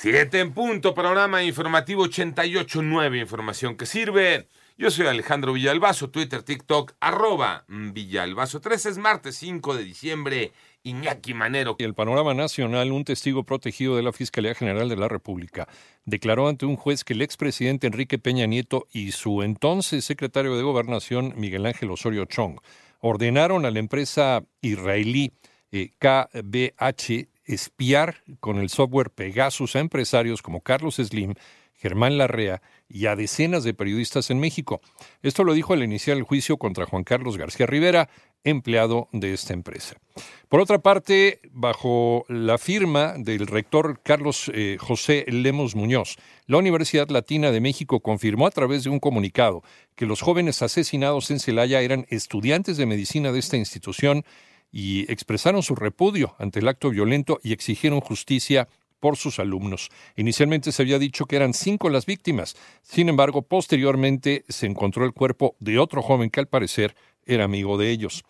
Siete en punto, programa informativo 88.9, información que sirve. Yo soy Alejandro Villalbazo, Twitter, TikTok, arroba Villalbazo. 3 es martes 5 de diciembre. Iñaki Manero. Y el panorama nacional, un testigo protegido de la Fiscalía General de la República declaró ante un juez que el expresidente Enrique Peña Nieto y su entonces secretario de Gobernación, Miguel Ángel Osorio Chong, ordenaron a la empresa israelí eh, KBH espiar con el software Pegasus a empresarios como Carlos Slim, Germán Larrea y a decenas de periodistas en México. Esto lo dijo al iniciar el juicio contra Juan Carlos García Rivera, empleado de esta empresa. Por otra parte, bajo la firma del rector Carlos eh, José Lemos Muñoz, la Universidad Latina de México confirmó a través de un comunicado que los jóvenes asesinados en Celaya eran estudiantes de medicina de esta institución y expresaron su repudio ante el acto violento y exigieron justicia por sus alumnos. Inicialmente se había dicho que eran cinco las víctimas, sin embargo, posteriormente se encontró el cuerpo de otro joven que al parecer era amigo de ellos.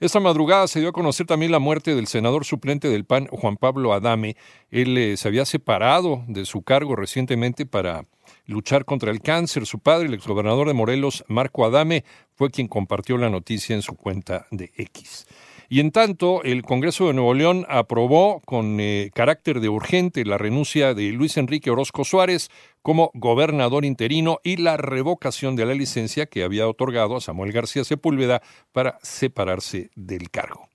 Esta madrugada se dio a conocer también la muerte del senador suplente del PAN, Juan Pablo Adame. Él eh, se había separado de su cargo recientemente para luchar contra el cáncer. Su padre, el exgobernador de Morelos, Marco Adame, fue quien compartió la noticia en su cuenta de X. Y en tanto, el Congreso de Nuevo León aprobó con eh, carácter de urgente la renuncia de Luis Enrique Orozco Suárez como gobernador interino y la revocación de la licencia que había otorgado a Samuel García Sepúlveda para separarse del cargo.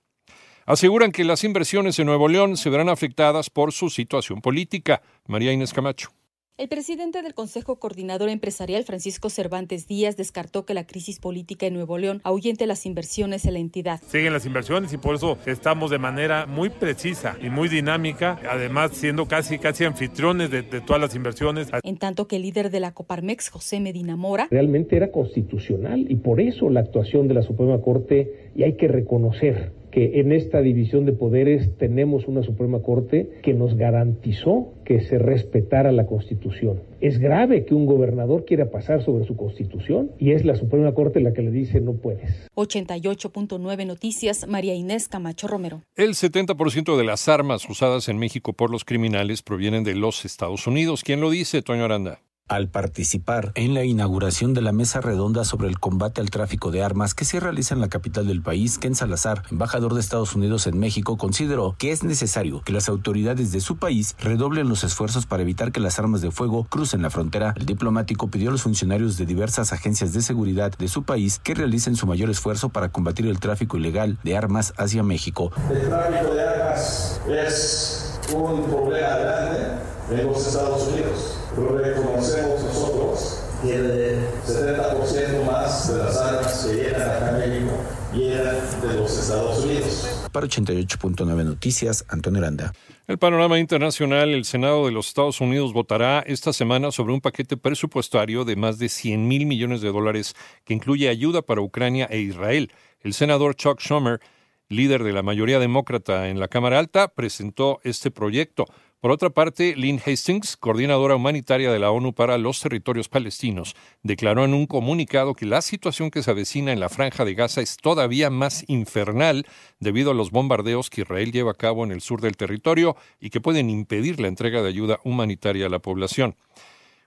Aseguran que las inversiones en Nuevo León se verán afectadas por su situación política. María Inés Camacho. El presidente del Consejo Coordinador Empresarial, Francisco Cervantes Díaz, descartó que la crisis política en Nuevo León ahuyente las inversiones en la entidad. Siguen las inversiones y por eso estamos de manera muy precisa y muy dinámica, además siendo casi, casi anfitriones de, de todas las inversiones. En tanto que el líder de la Coparmex, José Medina Mora, realmente era constitucional y por eso la actuación de la Suprema Corte, y hay que reconocer que en esta división de poderes tenemos una Suprema Corte que nos garantizó que se respetara la Constitución. Es grave que un gobernador quiera pasar sobre su Constitución y es la Suprema Corte la que le dice no puedes. 88.9 Noticias, María Inés Camacho Romero. El 70% de las armas usadas en México por los criminales provienen de los Estados Unidos. ¿Quién lo dice, Toño Aranda? Al participar en la inauguración de la mesa redonda sobre el combate al tráfico de armas que se realiza en la capital del país, Ken Salazar, embajador de Estados Unidos en México, consideró que es necesario que las autoridades de su país redoblen los esfuerzos para evitar que las armas de fuego crucen la frontera. El diplomático pidió a los funcionarios de diversas agencias de seguridad de su país que realicen su mayor esfuerzo para combatir el tráfico ilegal de armas hacia México. El tráfico de armas es un problema grande en los Estados Unidos reconocemos nosotros que el 70% más de las armas que llegan acá a México llegan de los Estados Unidos. Para 88.9 Noticias, Antonio Aranda. El panorama internacional, el Senado de los Estados Unidos votará esta semana sobre un paquete presupuestario de más de 100 mil millones de dólares que incluye ayuda para Ucrania e Israel. El senador Chuck Schumer, líder de la mayoría demócrata en la Cámara Alta, presentó este proyecto. Por otra parte, Lynn Hastings, coordinadora humanitaria de la ONU para los territorios palestinos, declaró en un comunicado que la situación que se avecina en la franja de Gaza es todavía más infernal debido a los bombardeos que Israel lleva a cabo en el sur del territorio y que pueden impedir la entrega de ayuda humanitaria a la población.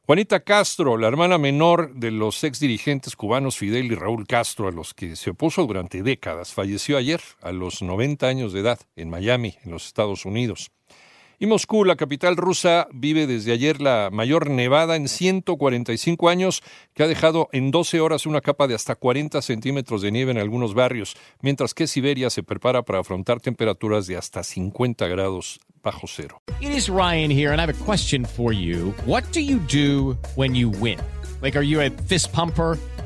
Juanita Castro, la hermana menor de los ex dirigentes cubanos Fidel y Raúl Castro, a los que se opuso durante décadas, falleció ayer a los 90 años de edad en Miami, en los Estados Unidos. Y Moscú, la capital rusa, vive desde ayer la mayor nevada en 145 años, que ha dejado en 12 horas una capa de hasta 40 centímetros de nieve en algunos barrios, mientras que Siberia se prepara para afrontar temperaturas de hasta 50 grados bajo cero. It is Ryan here, and I have a question for you. What do you do when you win? Like, are you a fist pumper?